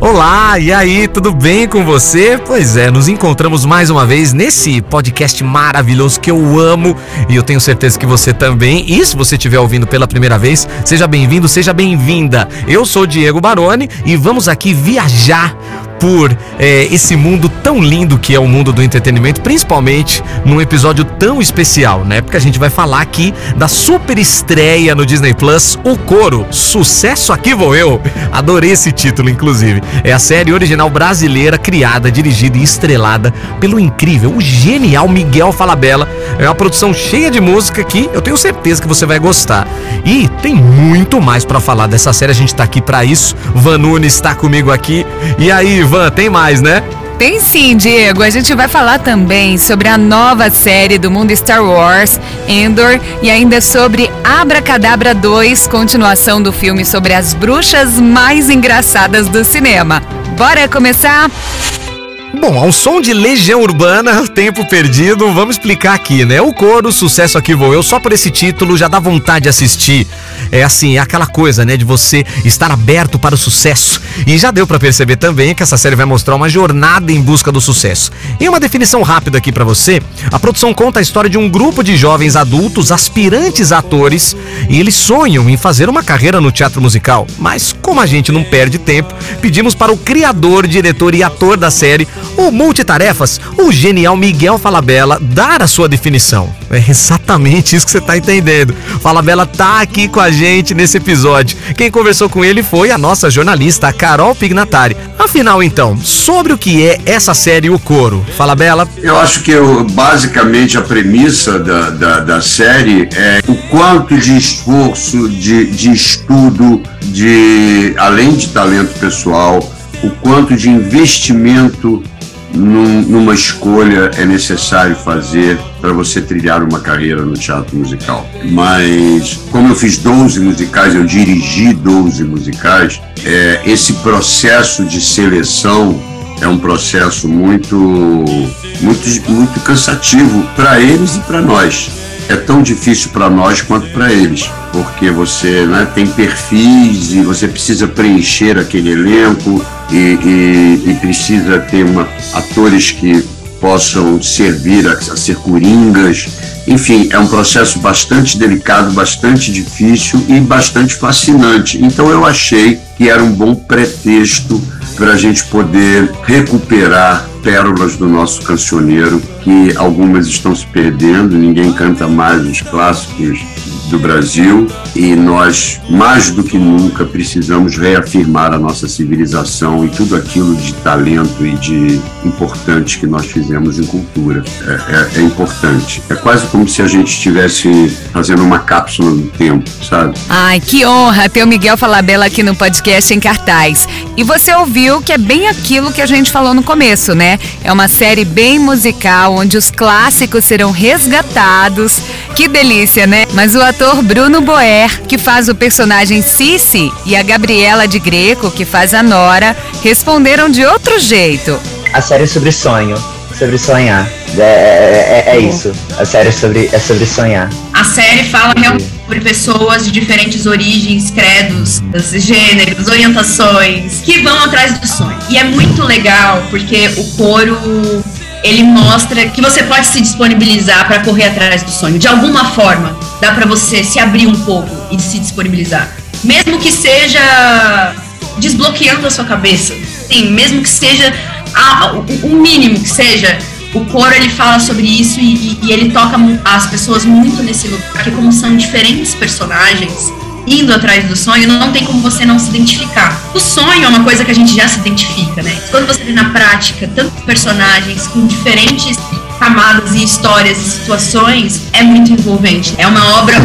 Olá, e aí, tudo bem com você? Pois é, nos encontramos mais uma vez nesse podcast maravilhoso que eu amo e eu tenho certeza que você também. E se você estiver ouvindo pela primeira vez, seja bem-vindo, seja bem-vinda. Eu sou Diego Baroni e vamos aqui viajar por é, esse mundo tão lindo que é o mundo do entretenimento, principalmente num episódio tão especial, né? Porque a gente vai falar aqui da super estreia no Disney Plus, O Coro, Sucesso Aqui Vou Eu. Adorei esse título, inclusive. É a série original brasileira criada, dirigida e estrelada pelo incrível, o genial Miguel Falabella. É uma produção cheia de música que eu tenho certeza que você vai gostar. E tem muito mais para falar dessa série, a gente tá aqui para isso. Van Nunes está comigo aqui. E aí, Van, tem mais, né? Tem sim, Diego. A gente vai falar também sobre a nova série do mundo Star Wars, Endor, e ainda sobre Abracadabra 2, continuação do filme sobre as bruxas mais engraçadas do cinema. Bora começar? Bom, ao som de Legião Urbana, Tempo Perdido, vamos explicar aqui, né? O coro, Sucesso Aqui Vou Eu, só por esse título já dá vontade de assistir. É assim, é aquela coisa, né, de você estar aberto para o sucesso. E já deu para perceber também que essa série vai mostrar uma jornada em busca do sucesso. Em uma definição rápida aqui para você, a produção conta a história de um grupo de jovens adultos aspirantes atores e eles sonham em fazer uma carreira no teatro musical. Mas como a gente não perde tempo, pedimos para o criador, diretor e ator da série, o multitarefas, o genial Miguel Falabella, dar a sua definição. É exatamente isso que você está entendendo. Falabella tá aqui com a gente nesse episódio. Quem conversou com ele foi a nossa jornalista Carol Pignatari. Afinal, então, sobre o que é essa série O Coro? Fala, Bela. Eu acho que eu, basicamente a premissa da, da, da, série é o quanto de esforço, de, de estudo, de além de talento pessoal, o quanto de investimento num, numa escolha é necessário fazer para você trilhar uma carreira no teatro musical. Mas, como eu fiz 12 musicais, eu dirigi 12 musicais, é, esse processo de seleção é um processo muito, muito, muito cansativo para eles e para nós é tão difícil para nós quanto para eles, porque você né, tem perfis e você precisa preencher aquele elenco e, e, e precisa ter uma, atores que possam servir a, a ser coringas. Enfim, é um processo bastante delicado, bastante difícil e bastante fascinante. Então eu achei que era um bom pretexto para a gente poder recuperar pérolas do nosso cancioneiro, que algumas estão se perdendo, ninguém canta mais os clássicos do Brasil e nós, mais do que nunca, precisamos reafirmar a nossa civilização e tudo aquilo de talento e de importante que nós fizemos em cultura. É, é, é importante. É quase como se a gente estivesse fazendo uma cápsula do tempo, sabe? Ai, que honra ter o Miguel Falabella aqui no podcast em cartaz. E você ouviu que é bem aquilo que a gente falou no começo, né? É uma série bem musical, onde os clássicos serão resgatados. Que delícia, né? Mas o ator Bruno Boer, que faz o personagem Cici, e a Gabriela de Greco, que faz a Nora, responderam de outro jeito. A série é sobre sonho, sobre sonhar. É, é, é, é isso. A série é sobre, é sobre sonhar. A série fala realmente sobre pessoas de diferentes origens, credos, gêneros, orientações, que vão atrás do sonho. E é muito legal porque o coro ele mostra que você pode se disponibilizar para correr atrás do sonho. De alguma forma, dá para você se abrir um pouco e se disponibilizar. Mesmo que seja desbloqueando a sua cabeça. Sim, mesmo que seja o, o mínimo que seja, o coro ele fala sobre isso e, e, ele toca as pessoas muito nesse lugar, porque como são diferentes personagens indo atrás do sonho, não tem como você não se identificar. O sonho é uma coisa que a gente já se identifica, né? Quando você vê na prática tantos personagens com diferentes camadas e histórias e situações, é muito envolvente. É uma obra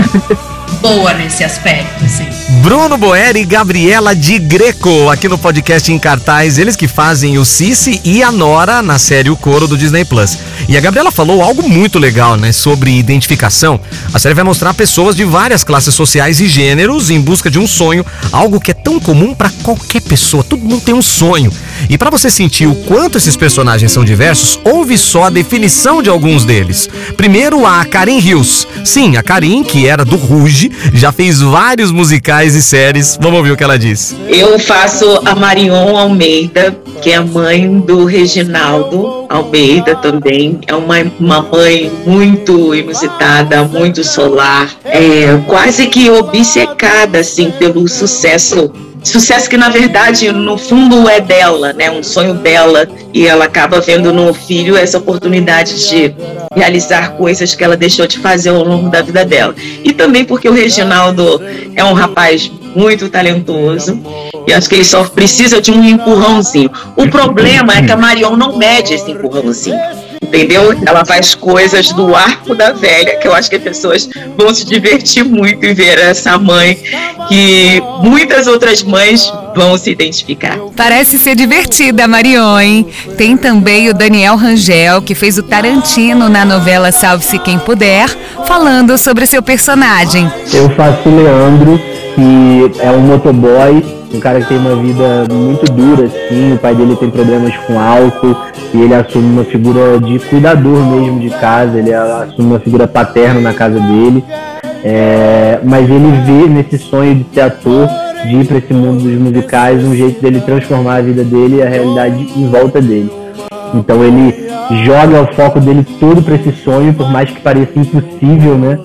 boa nesse aspecto, assim. Bruno Boer e Gabriela de Greco, aqui no podcast em cartaz, eles que fazem o Cici e a Nora na série O Coro do Disney Plus. E a Gabriela falou algo muito legal, né, sobre identificação. A série vai mostrar pessoas de várias classes sociais e gêneros em busca de um sonho, algo que é tão comum para qualquer pessoa. Todo mundo tem um sonho. E para você sentir o quanto esses personagens são diversos, ouve só a definição de alguns deles. Primeiro, a Karin Hills. Sim, a Karin, que era do Ruge, já fez vários musicais e séries. Vamos ouvir o que ela diz. Eu faço a Marion Almeida, que é a mãe do Reginaldo Almeida também. É uma, uma mãe muito inusitada, muito solar, é, quase que obcecada assim, pelo sucesso Sucesso que, na verdade, no fundo é dela, né? Um sonho dela. E ela acaba vendo no filho essa oportunidade de realizar coisas que ela deixou de fazer ao longo da vida dela. E também porque o Reginaldo é um rapaz muito talentoso. E acho que ele só precisa de um empurrãozinho. O problema é que a Marion não mede esse empurrãozinho entendeu? Ela faz coisas do arco da velha, que eu acho que as pessoas vão se divertir muito em ver essa mãe, que muitas outras mães vão se identificar. Parece ser divertida, Marion, hein? Tem também o Daniel Rangel, que fez o Tarantino na novela Salve-se Quem Puder, falando sobre seu personagem. Eu faço o Leandro, que é um motoboy um cara que tem uma vida muito dura, assim, o pai dele tem problemas com álcool e ele assume uma figura de cuidador mesmo de casa, ele assume uma figura paterna na casa dele, é, mas ele vê nesse sonho de ser ator, de ir para esse mundo dos musicais, um jeito dele transformar a vida dele e a realidade em volta dele. Então ele joga o foco dele todo para esse sonho, por mais que pareça impossível, né?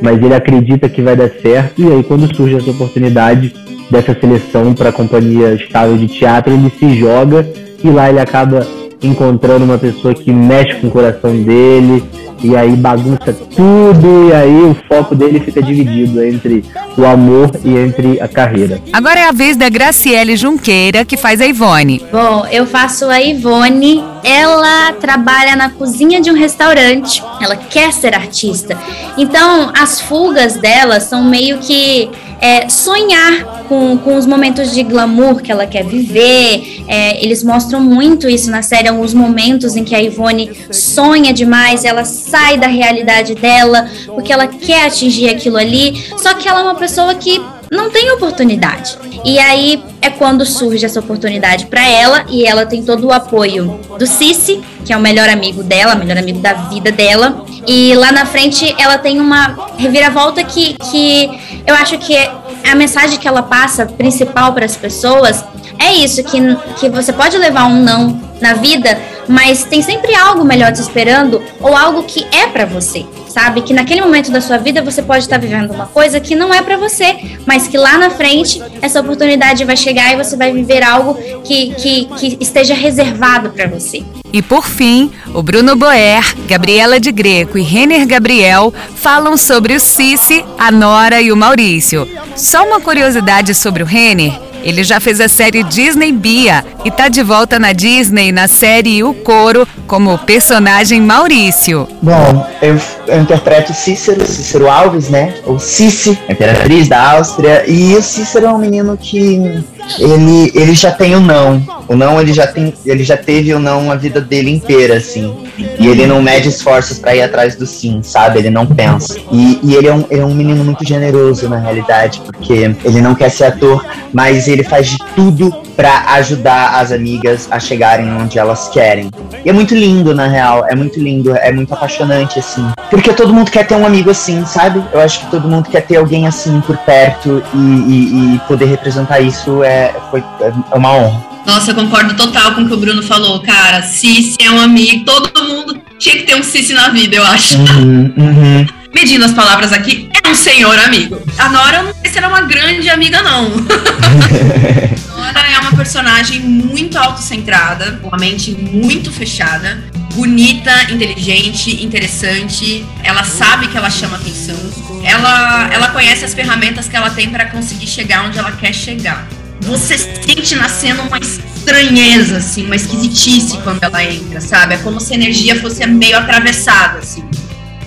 Mas ele acredita que vai dar certo e aí quando surge essa oportunidade dessa seleção para a companhia estável de teatro, ele se joga e lá ele acaba encontrando uma pessoa que mexe com o coração dele e aí bagunça tudo e aí o foco dele fica dividido entre o amor e entre a carreira. Agora é a vez da Graciele Junqueira que faz a Ivone. Bom, eu faço a Ivone. Ela trabalha na cozinha de um restaurante. Ela quer ser artista. Então, as fugas dela são meio que é, sonhar com, com os momentos de glamour que ela quer viver. É, eles mostram muito isso na série, alguns momentos em que a Ivone sonha demais, ela sai da realidade dela, porque ela quer atingir aquilo ali, só que ela é uma pessoa que não tem oportunidade. E aí é quando surge essa oportunidade para ela e ela tem todo o apoio do Cici, que é o melhor amigo dela, melhor amigo da vida dela. E lá na frente ela tem uma reviravolta que, que eu acho que a mensagem que ela passa principal para as pessoas é isso que, que você pode levar um não na vida, mas tem sempre algo melhor te esperando ou algo que é para você sabe? Que naquele momento da sua vida você pode estar vivendo uma coisa que não é para você, mas que lá na frente essa oportunidade vai chegar e você vai viver algo que, que, que esteja reservado para você. E por fim, o Bruno Boer, Gabriela de Greco e Renner Gabriel falam sobre o Cici, a Nora e o Maurício. Só uma curiosidade sobre o Renner ele já fez a série Disney Bia e tá de volta na Disney na série O Coro como personagem Maurício. Bom, eu, eu interpreto Cícero, Cícero Alves, né? Ou Cici, imperatriz da Áustria. E o Cícero é um menino que ele, ele já tem o não. O não ele já tem, ele já teve o não a vida dele inteira, assim. E ele não mede esforços para ir atrás do sim, sabe? Ele não pensa. E, e ele, é um, ele é um menino muito generoso na realidade, porque ele não quer ser ator, mas ele faz de tudo para ajudar as amigas a chegarem onde elas querem. E é muito lindo, na real, é muito lindo, é muito apaixonante, assim. Porque todo mundo quer ter um amigo assim, sabe? Eu acho que todo mundo quer ter alguém assim por perto e, e, e poder representar isso é, foi, é uma honra. Nossa, eu concordo total com o que o Bruno falou, cara. Cici é um amigo, todo mundo tinha que ter um Cici na vida, eu acho. Uhum, uhum. Medindo as palavras aqui, é um senhor amigo. A Nora não sei se era uma grande amiga, não. Nora é uma personagem muito autocentrada, uma mente muito fechada, bonita, inteligente, interessante. Ela sabe que ela chama atenção. Ela, ela conhece as ferramentas que ela tem para conseguir chegar onde ela quer chegar você sente nascendo uma estranheza, assim, uma esquisitice quando ela entra, sabe? É como se a energia fosse meio atravessada, assim.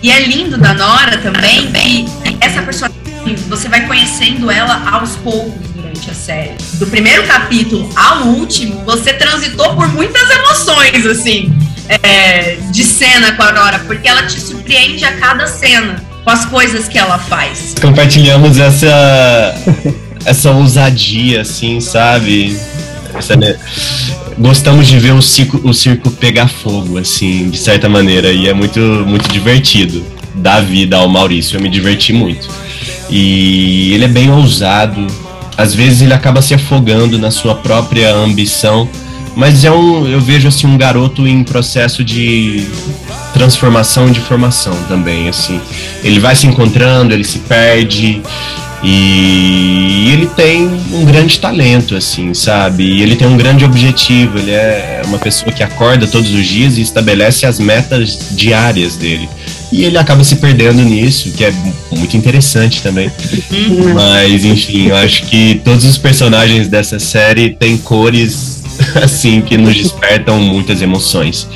E é lindo da Nora também que essa pessoa, você vai conhecendo ela aos poucos durante a série. Do primeiro capítulo ao último, você transitou por muitas emoções, assim, é, de cena com a Nora, porque ela te surpreende a cada cena com as coisas que ela faz. Compartilhamos essa essa ousadia, assim, sabe? Essa, né? Gostamos de ver o circo, o circo pegar fogo, assim, de certa maneira, e é muito, muito divertido dar vida ao Maurício. Eu me diverti muito. E ele é bem ousado. Às vezes ele acaba se afogando na sua própria ambição, mas é um, eu vejo assim um garoto em processo de transformação de formação também, assim. Ele vai se encontrando, ele se perde, e ele tem um grande talento, assim, sabe? E ele tem um grande objetivo. Ele é uma pessoa que acorda todos os dias e estabelece as metas diárias dele. E ele acaba se perdendo nisso, que é muito interessante também. Mas, enfim, eu acho que todos os personagens dessa série têm cores, assim, que nos despertam muitas emoções.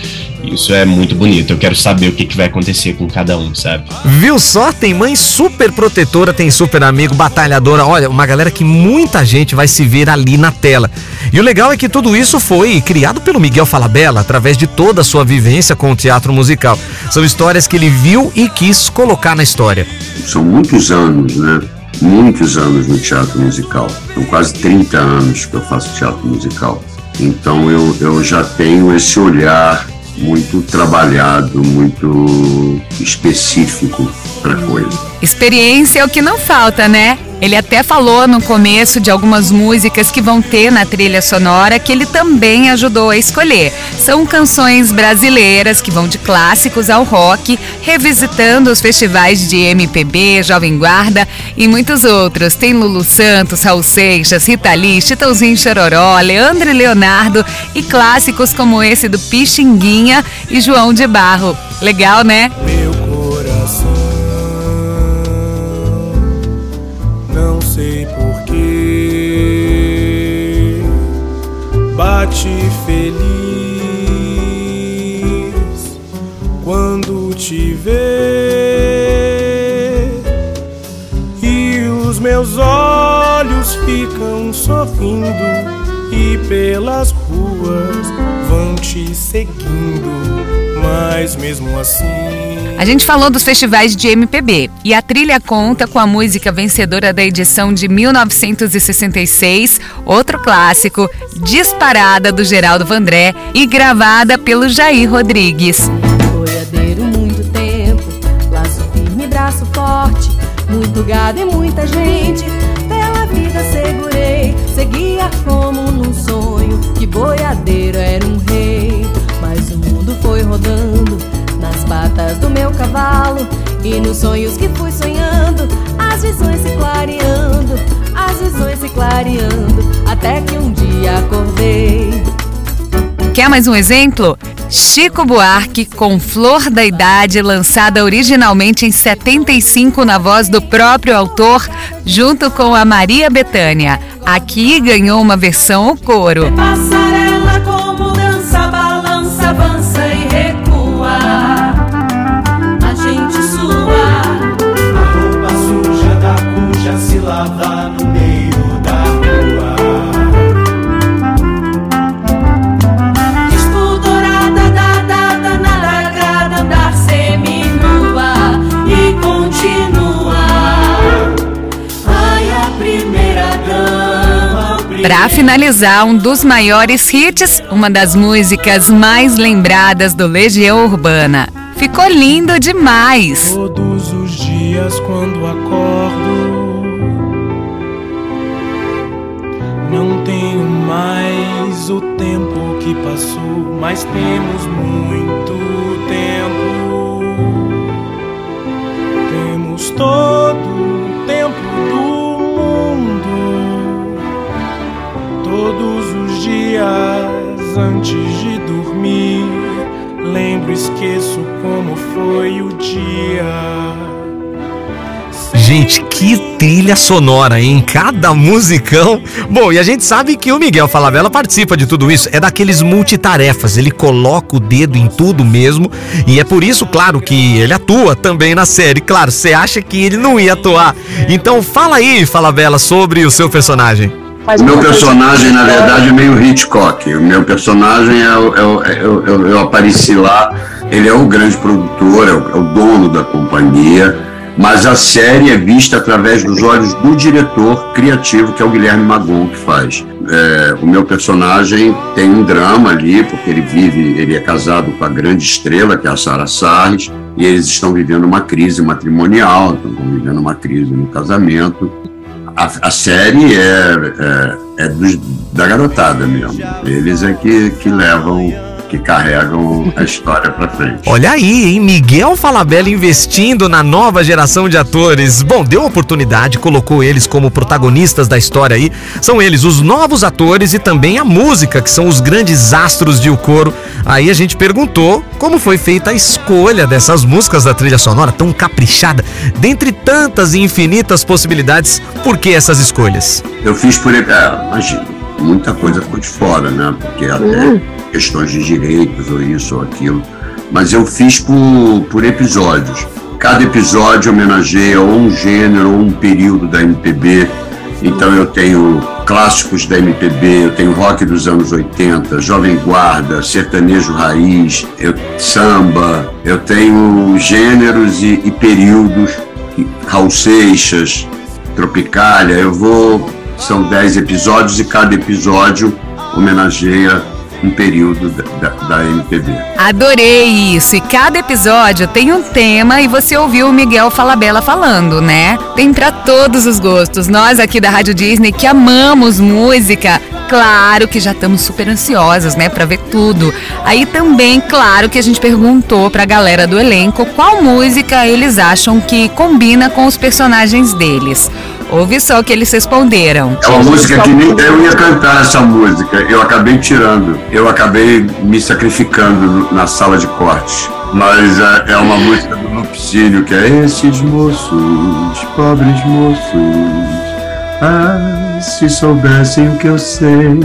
Isso é muito bonito. Eu quero saber o que, que vai acontecer com cada um, sabe? Viu só? Tem mãe super protetora, tem super amigo, batalhadora. Olha, uma galera que muita gente vai se ver ali na tela. E o legal é que tudo isso foi criado pelo Miguel Falabella através de toda a sua vivência com o teatro musical. São histórias que ele viu e quis colocar na história. São muitos anos, né? Muitos anos no teatro musical. São quase 30 anos que eu faço teatro musical. Então eu, eu já tenho esse olhar muito trabalhado, muito específico para coisa. Experiência é o que não falta, né? Ele até falou no começo de algumas músicas que vão ter na trilha sonora que ele também ajudou a escolher. São canções brasileiras que vão de clássicos ao rock, revisitando os festivais de MPB, Jovem Guarda e muitos outros. Tem Lulu Santos, Raul Seixas, Rita Lee, Chitãozinho Chororó, Leandro e Leonardo e clássicos como esse do Pixinguinha e João de Barro. Legal, né? Bate feliz quando te vê e os meus olhos ficam sorrindo e pelas ruas vão te seguindo, mas mesmo assim A gente falou dos festivais de MPB e a trilha conta com a música vencedora da edição de 1966, outro clássico, disparada do Geraldo Vandré e gravada pelo Jair Rodrigues. Boiadeiro muito tempo, laço firme, braço forte, muito gado e muita gente. E nos sonhos que fui sonhando, as visões se clareando, as visões se clareando, até que um dia acordei. Quer mais um exemplo? Chico Buarque com Flor da Idade, lançada originalmente em 75 na voz do próprio autor, junto com a Maria Bethânia. Aqui ganhou uma versão ao coro. Para finalizar, um dos maiores hits, uma das músicas mais lembradas do Legião Urbana. Ficou lindo demais. Todos os dias quando acordo, não tenho mais o tempo que passou, mas temos muito tempo. Temos todo todos os dias antes de dormir. Lembro, esqueço como foi o dia. Gente, que trilha sonora, hein? Cada musicão. Bom, e a gente sabe que o Miguel Falabella participa de tudo isso. É daqueles multitarefas. Ele coloca o dedo em tudo mesmo. E é por isso, claro, que ele atua também na série. Claro, você acha que ele não ia atuar. Então fala aí, Falabella, sobre o seu personagem. O meu personagem, na verdade, é meio Hitchcock. O meu personagem é é é eu, eu apareci lá, ele é o grande produtor, é o, é o dono da companhia. Mas a série é vista através dos olhos do diretor criativo, que é o Guilherme Magon, que faz. É, o meu personagem tem um drama ali, porque ele vive, ele é casado com a grande estrela, que é a Sara Sarres, e eles estão vivendo uma crise matrimonial, estão vivendo uma crise no casamento. A, a série é, é, é da garotada mesmo. Eles é que, que levam que carregam a história para frente. Olha aí, hein? Miguel Falabella investindo na nova geração de atores. Bom, deu oportunidade, colocou eles como protagonistas da história aí. São eles os novos atores e também a música, que são os grandes astros de O Coro. Aí a gente perguntou como foi feita a escolha dessas músicas da trilha sonora tão caprichada. Dentre tantas e infinitas possibilidades, por que essas escolhas? Eu fiz por. É, imagina, muita coisa ficou de fora, né? Porque até questões de direitos ou isso ou aquilo. Mas eu fiz por, por episódios. Cada episódio homenageia ou um gênero ou um período da MPB. Então eu tenho clássicos da MPB, eu tenho rock dos anos 80, jovem guarda, sertanejo raiz, eu, samba, eu tenho gêneros e, e períodos, Raul Seixas, Tropicália, eu vou, são 10 episódios e cada episódio homenageia um período da, da, MPB. Adorei isso! E cada episódio tem um tema e você ouviu o Miguel Falabella falando, né? Tem pra todos os gostos. Nós aqui da Rádio Disney que amamos música, claro que já estamos super ansiosas, né, para ver tudo. Aí também, claro que a gente perguntou pra galera do elenco qual música eles acham que combina com os personagens deles. Ouve só o que eles responderam. É uma música que nem eu ia cantar essa música. Eu acabei tirando. Eu acabei me sacrificando na sala de corte. Mas é, é uma música do Lupicínio, que é Esses moços, pobres moços, ah, se soubessem o que eu sei.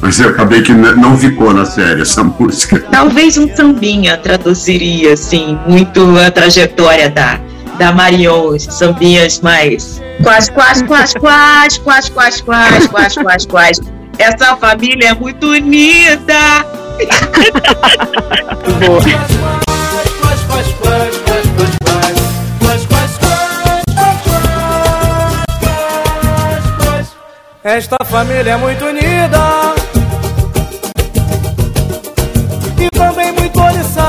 Mas eu acabei que não ficou na série essa música. Talvez um sambinha traduziria, assim, muito a trajetória da, da Marion, esses sambinhas mais. Quase, quase, quase, quase, quase, quase, quase, quase, quase, quase. Essa família é muito unida. Esta família é muito unida e também muito oriçada.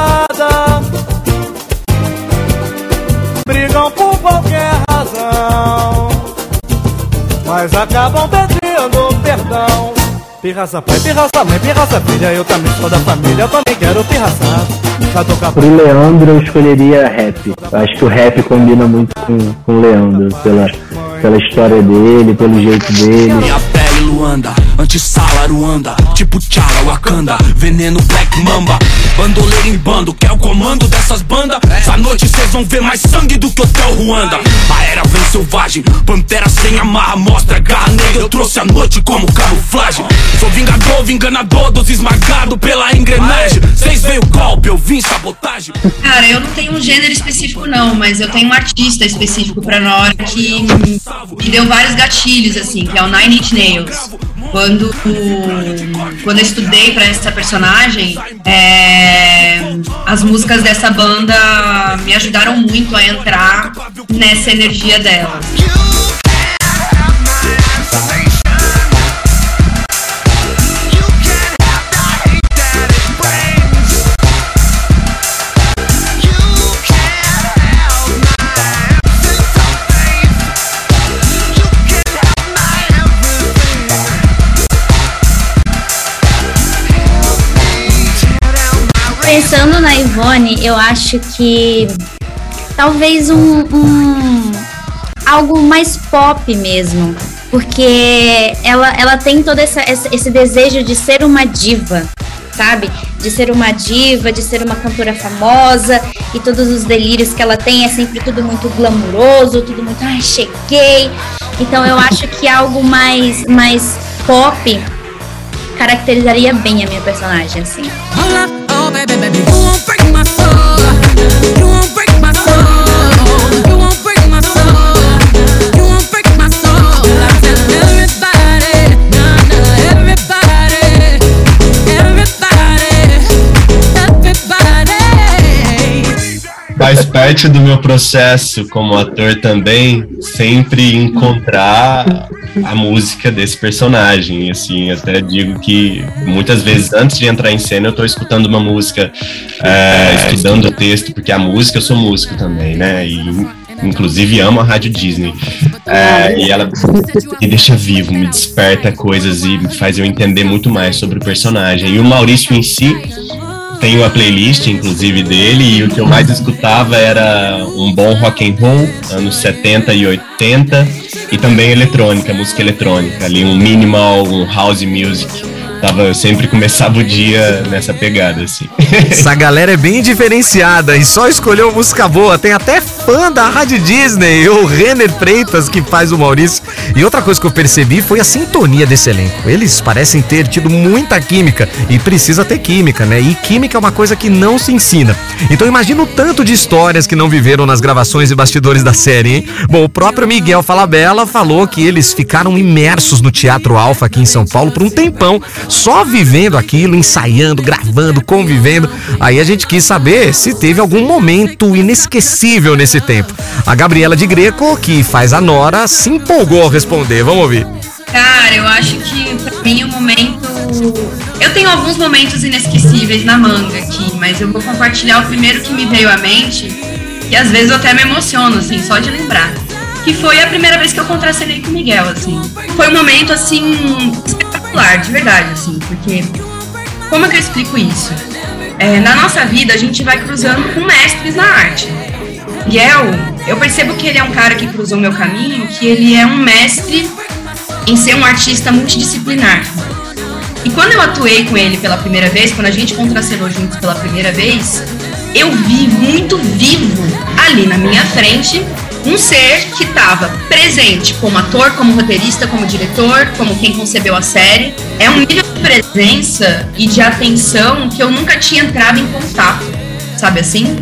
Acabam pedindo perdão. Pirraça pai, pirraça mãe, pirraça filha, eu também sou da família, eu também quero pirraçar. Pro Leandro eu escolheria rap. Eu acho que o rap combina muito com, com o Leandro, pela, pela história dele, pelo jeito dele. Minha pele Luanda, antissala Ruanda. Tipo Tchala, Wakanda, veneno Black Mamba. Bandoleiro em bando, quer o comando dessas bandas? Essa noite cês vão ver mais sangue do que Hotel Ruanda. A era vem selvagem, pantera sem amarra Mostra garra negra, eu trouxe a noite como camuflagem. Sou vingador, vinganador dos esmagados pela engrenagem. Cês veio golpe, eu vim sabotagem. Cara, eu não tenho um gênero específico, não, mas eu tenho um artista específico pra nós que deu vários gatilhos, assim, que é o Nine Inch Nails. Quando, quando eu estudei pra essa personagem, é, as músicas dessa banda me ajudaram muito a entrar nessa energia dela. Pensando na Ivone, eu acho que talvez um, um- algo mais pop mesmo, porque ela, ela tem todo essa, esse desejo de ser uma diva, sabe? De ser uma diva, de ser uma cantora famosa e todos os delírios que ela tem é sempre tudo muito glamuroso, tudo muito, ai, cheguei. Então eu acho que algo mais, mais pop caracterizaria bem a minha personagem, assim. Oh faz parte do meu processo como ator também sempre encontrar a música desse personagem. Assim, até digo que muitas vezes antes de entrar em cena eu estou escutando uma música, é, estudando o texto, porque a música eu sou músico também, né? E inclusive amo a Rádio Disney. É, e ela me deixa vivo, me desperta coisas e me faz eu entender muito mais sobre o personagem. E o Maurício em si tenho a playlist, inclusive, dele, e o que eu mais escutava era um bom rock and roll, anos 70 e 80, e também eletrônica, música eletrônica, ali um minimal, um house music. Tava, eu sempre começava o dia nessa pegada, assim. Essa galera é bem diferenciada e só escolheu música boa. Tem até fã da Rádio Disney, o Renner Freitas, que faz o Maurício. E outra coisa que eu percebi foi a sintonia desse elenco. Eles parecem ter tido muita química e precisa ter química, né? E química é uma coisa que não se ensina. Então imagina o tanto de histórias que não viveram nas gravações e bastidores da série, hein? Bom, o próprio Miguel Falabella falou que eles ficaram imersos no Teatro Alfa aqui em São Paulo por um tempão só vivendo aquilo, ensaiando, gravando, convivendo. Aí a gente quis saber se teve algum momento inesquecível nesse tempo. A Gabriela de Greco, que faz a Nora, se empolgou ao responder. Vamos ouvir. Cara, eu acho que pra mim o momento. Eu tenho alguns momentos inesquecíveis na manga aqui, mas eu vou compartilhar o primeiro que me veio à mente, e às vezes eu até me emociono, assim, só de lembrar. Que foi a primeira vez que eu contracenei com o Miguel, assim. Foi um momento, assim, espetacular, de verdade, assim, porque. Como é que eu explico isso? É, na nossa vida, a gente vai cruzando com mestres na arte. Miguel, eu percebo que ele é um cara que cruzou meu caminho, que ele é um mestre em ser um artista multidisciplinar. E quando eu atuei com ele pela primeira vez, quando a gente contracenou juntos pela primeira vez, eu vi muito vivo ali na minha frente um ser que estava presente como ator, como roteirista, como diretor, como quem concebeu a série. É um nível de presença e de atenção que eu nunca tinha entrado em contato, sabe assim?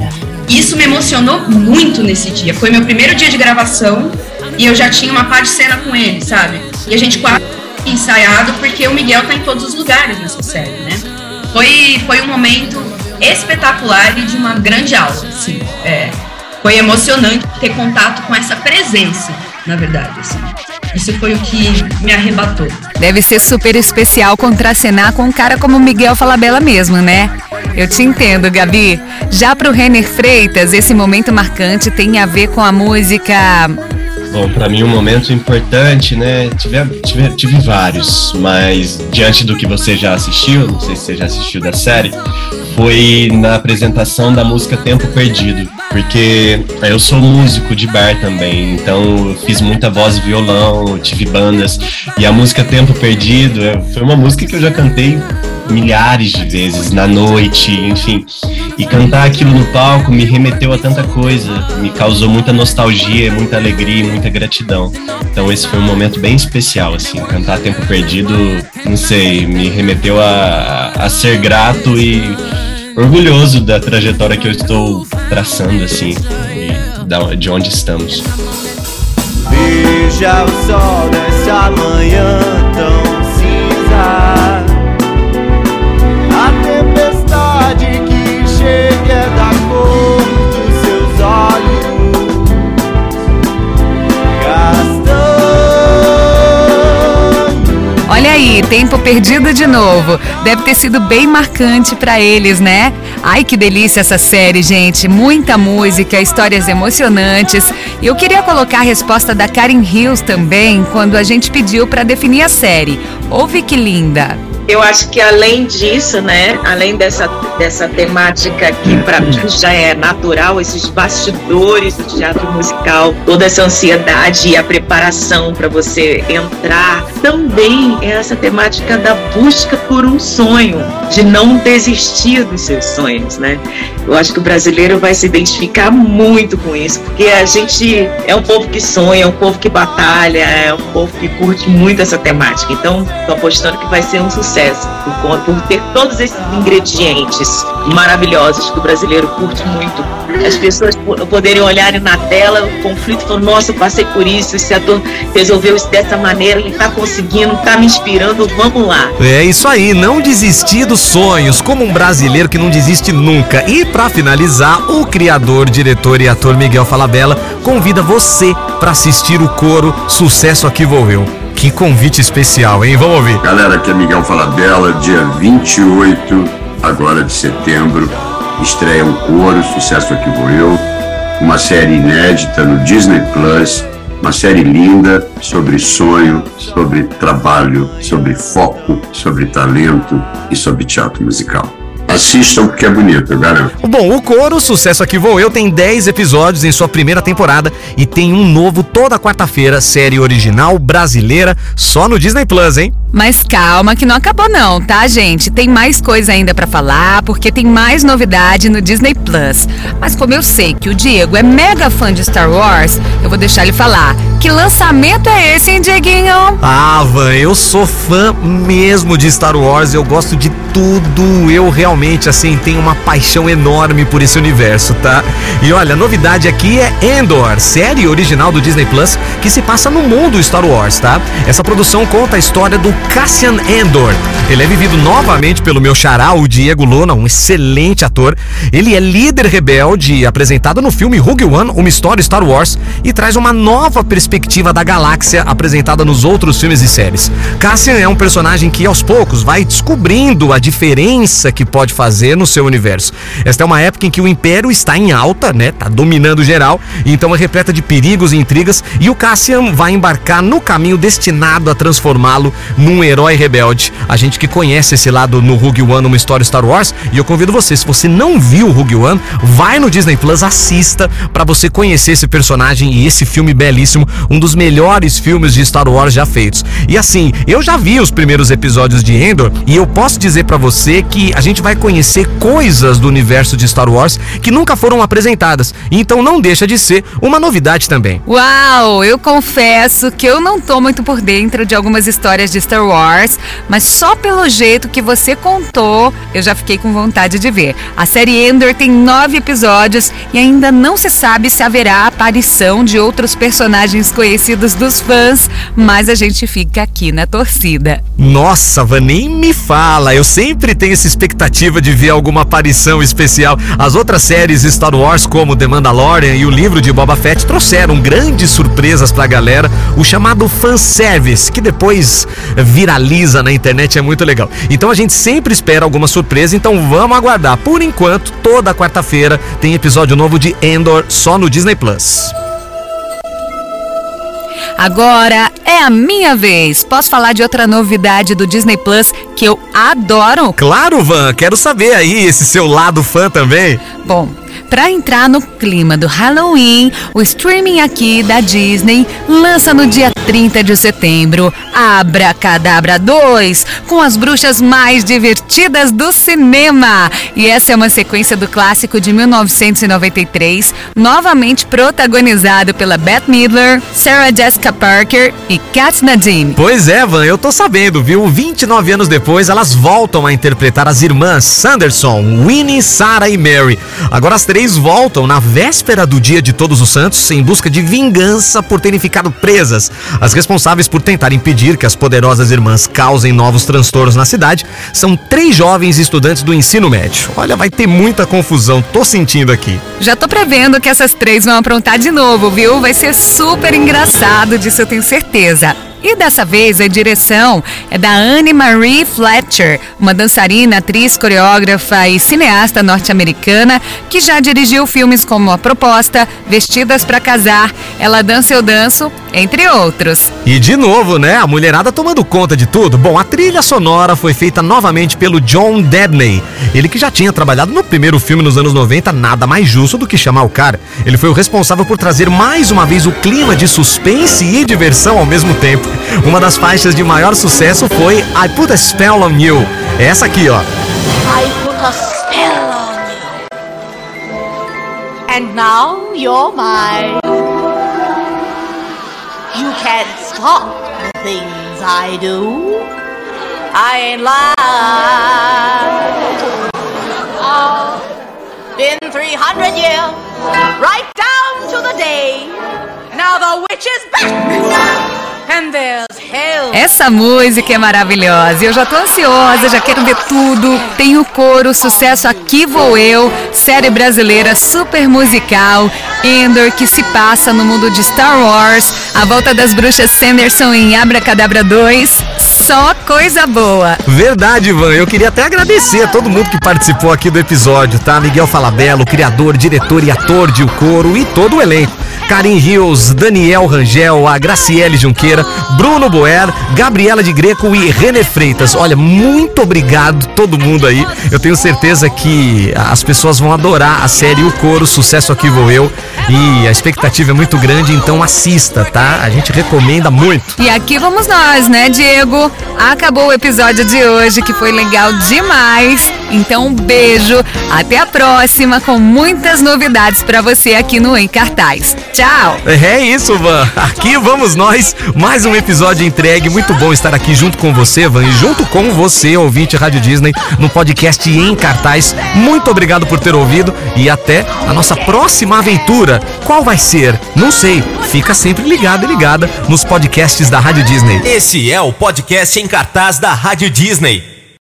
Isso me emocionou muito nesse dia. Foi meu primeiro dia de gravação e eu já tinha uma parte de cena com ele, sabe? E a gente quase ensaiado porque o Miguel tá em todos os lugares nessa série, né? Foi, foi um momento espetacular e de uma grande aula, assim. É, foi emocionante ter contato com essa presença, na verdade, assim. Isso foi o que me arrebatou. Deve ser super especial contracenar com um cara como Miguel Falabella mesmo, né? Eu te entendo, Gabi. Já pro Renner Freitas, esse momento marcante tem a ver com a música Bom, para mim um momento importante, né? Tive, tive, tive, vários, mas diante do que você já assistiu, não sei se você já assistiu da série, foi na apresentação da música Tempo Perdido, porque eu sou músico de bar também, então eu fiz muita voz e violão, tive bandas, e a música Tempo Perdido é, foi uma música que eu já cantei milhares de vezes na noite, enfim. E cantar aquilo no palco me remeteu a tanta coisa, me causou muita nostalgia, muita alegria, muita gratidão. Então esse foi um momento bem especial, assim. Cantar Tempo Perdido, não sei, me remeteu a, a ser grato e orgulhoso da trajetória que eu estou traçando, assim, e de onde estamos. Veja o sol dessa manhã tempo perdido de novo. Deve ter sido bem marcante para eles, né? Ai, que delícia essa série, gente. Muita música, histórias emocionantes. E eu queria colocar a resposta da Karen Hills também, quando a gente pediu para definir a série. Ouve que linda eu acho que além disso, né, além dessa, dessa temática que para mim já é natural, esses bastidores do teatro musical, toda essa ansiedade e a preparação para você entrar, também é essa temática da busca por um sonho, de não desistir dos seus sonhos, né? Eu acho que o brasileiro vai se identificar muito com isso, porque a gente é um povo que sonha, é um povo que batalha, é um povo que curte muito essa temática. Então, tô apostando que vai ser um sucesso por, por ter todos esses ingredientes coisas maravilhosas que o brasileiro curte muito. As pessoas po- poderem olharem na tela o conflito e falar, nossa, eu passei por isso, esse ator resolveu isso dessa maneira, ele tá conseguindo, tá me inspirando, vamos lá. É isso aí, não desistir dos sonhos, como um brasileiro que não desiste nunca. E pra finalizar, o criador, diretor e ator Miguel Falabella convida você pra assistir o coro Sucesso Aqui Vou Eu. Que convite especial, hein? Vamos ouvir. Galera, aqui é Miguel Falabella, dia 28 agora de setembro, estreia o Coro, Sucesso Aqui Vou Eu, uma série inédita no Disney Plus, uma série linda sobre sonho, sobre trabalho, sobre foco, sobre talento e sobre teatro musical. Assistam porque é bonito, eu garanto. Bom, o Coro, Sucesso Aqui Vou Eu, tem 10 episódios em sua primeira temporada e tem um novo toda quarta-feira, série original brasileira, só no Disney Plus, hein? Mas calma que não acabou não, tá, gente? Tem mais coisa ainda pra falar, porque tem mais novidade no Disney Plus. Mas como eu sei que o Diego é mega fã de Star Wars, eu vou deixar ele falar. Que lançamento é esse, hein, Dieguinho? Ah, Van, eu sou fã mesmo de Star Wars, eu gosto de tudo. Eu realmente, assim, tenho uma paixão enorme por esse universo, tá? E olha, a novidade aqui é Endor, série original do Disney Plus que se passa no mundo Star Wars, tá? Essa produção conta a história do Cassian Endor. Ele é vivido novamente pelo meu xará, o Diego Luna, um excelente ator. Ele é líder rebelde, apresentado no filme Rogue One, uma história Star Wars, e traz uma nova perspectiva da galáxia apresentada nos outros filmes e séries. Cassian é um personagem que aos poucos vai descobrindo a diferença que pode fazer no seu universo. Esta é uma época em que o Império está em alta, né? Tá dominando geral, então é repleta de perigos e intrigas, e o Cassian vai embarcar no caminho destinado a transformá-lo num herói rebelde. A gente que conhece esse lado no Rogue One, uma história Star Wars, e eu convido você, se você não viu o Rogue One, vai no Disney Plus, assista para você conhecer esse personagem e esse filme belíssimo, um dos melhores filmes de Star Wars já feitos. E assim, eu já vi os primeiros episódios de Endor e eu posso dizer para você que a gente vai conhecer coisas do universo de Star Wars que nunca foram apresentadas. Então não deixa de ser uma novidade também. Uau, eu confesso que eu não tô muito por dentro de algumas histórias de Star Wars, mas só pelo jeito que você contou, eu já fiquei com vontade de ver. A série Endor tem nove episódios e ainda não se sabe se haverá aparição de outros personagens conhecidos dos fãs, mas a gente fica aqui na torcida. Nossa, Van, nem me fala. Eu sempre tenho essa expectativa de ver alguma aparição especial. As outras séries Star Wars, como The Mandalorian e o livro de Boba Fett, trouxeram grandes surpresas pra galera. O chamado fanservice, que depois viraliza na internet, é muito legal. Então a gente sempre espera alguma surpresa, então vamos aguardar. Por enquanto, toda quarta-feira tem episódio novo de Endor só no Disney Plus. Agora é a minha vez. Posso falar de outra novidade do Disney Plus que eu adoro? Claro, Van, quero saber aí esse seu lado fã também. Bom, para entrar no clima do Halloween, o streaming aqui da Disney lança no dia 30 de setembro Abracadabra 2, com as bruxas mais divertidas do cinema. E essa é uma sequência do clássico de 1993, novamente protagonizado pela Bette Midler, Sarah Jessica Parker e Kat Nadim. Pois é, Van, eu tô sabendo, viu? 29 anos depois, elas voltam a interpretar as irmãs Sanderson, Winnie, Sarah e Mary. Agora as três voltam na véspera do Dia de Todos os Santos em busca de vingança por terem ficado presas. As responsáveis por tentar impedir que as poderosas irmãs causem novos transtornos na cidade são três jovens estudantes do ensino médio. Olha, vai ter muita confusão, tô sentindo aqui. Já tô prevendo que essas três vão aprontar de novo, viu? Vai ser super engraçado, disso eu tenho certeza. E dessa vez a direção é da Anne Marie Fletcher, uma dançarina, atriz, coreógrafa e cineasta norte-americana que já dirigiu filmes como A Proposta, Vestidas para Casar, Ela Dança Eu Danço, entre outros. E de novo, né? A mulherada tomando conta de tudo. Bom, a trilha sonora foi feita novamente pelo John Debney. Ele que já tinha trabalhado no primeiro filme nos anos 90, nada mais justo do que chamar o cara. Ele foi o responsável por trazer mais uma vez o clima de suspense e diversão ao mesmo tempo. Uma das faixas de maior sucesso foi I Put a Spell on You. É essa aqui, ó. I put a spell on you. And now you're mine. You can't stop the things I do. I ain't lying. 300 years, right down to the day. Now the witch is back. Essa música é maravilhosa. Eu já tô ansiosa, já quero ver tudo. Tem o coro, sucesso Aqui Vou Eu, série brasileira super musical, Endor, que se passa no mundo de Star Wars, a volta das bruxas Sanderson em Abracadabra 2. Só coisa boa. Verdade, Ivan. Eu queria até agradecer a todo mundo que participou aqui do episódio, tá? Miguel Falabella, criador, diretor e ator de O Coro e todo o elenco. Karim Rios, Daniel Rangel, a Graciele Junqueira, Bruno Boer, Gabriela de Greco e René Freitas. Olha, muito obrigado todo mundo aí. Eu tenho certeza que as pessoas vão adorar a série O Coro, sucesso aqui vou eu. E a expectativa é muito grande, então assista, tá? A gente recomenda muito. E aqui vamos nós, né, Diego? Acabou o episódio de hoje, que foi legal demais. Então, um beijo. Até a próxima, com muitas novidades para você aqui no Em Cartaz. Tchau! É isso, Van. Aqui vamos nós. Mais um episódio entregue. Muito bom estar aqui junto com você, Van, e junto com você, ouvinte Rádio Disney, no podcast Em Cartaz. Muito obrigado por ter ouvido e até a nossa próxima aventura. Qual vai ser? Não sei. Fica sempre ligado e ligada nos podcasts da Rádio Disney. Esse é o podcast Em Cartaz da Rádio Disney.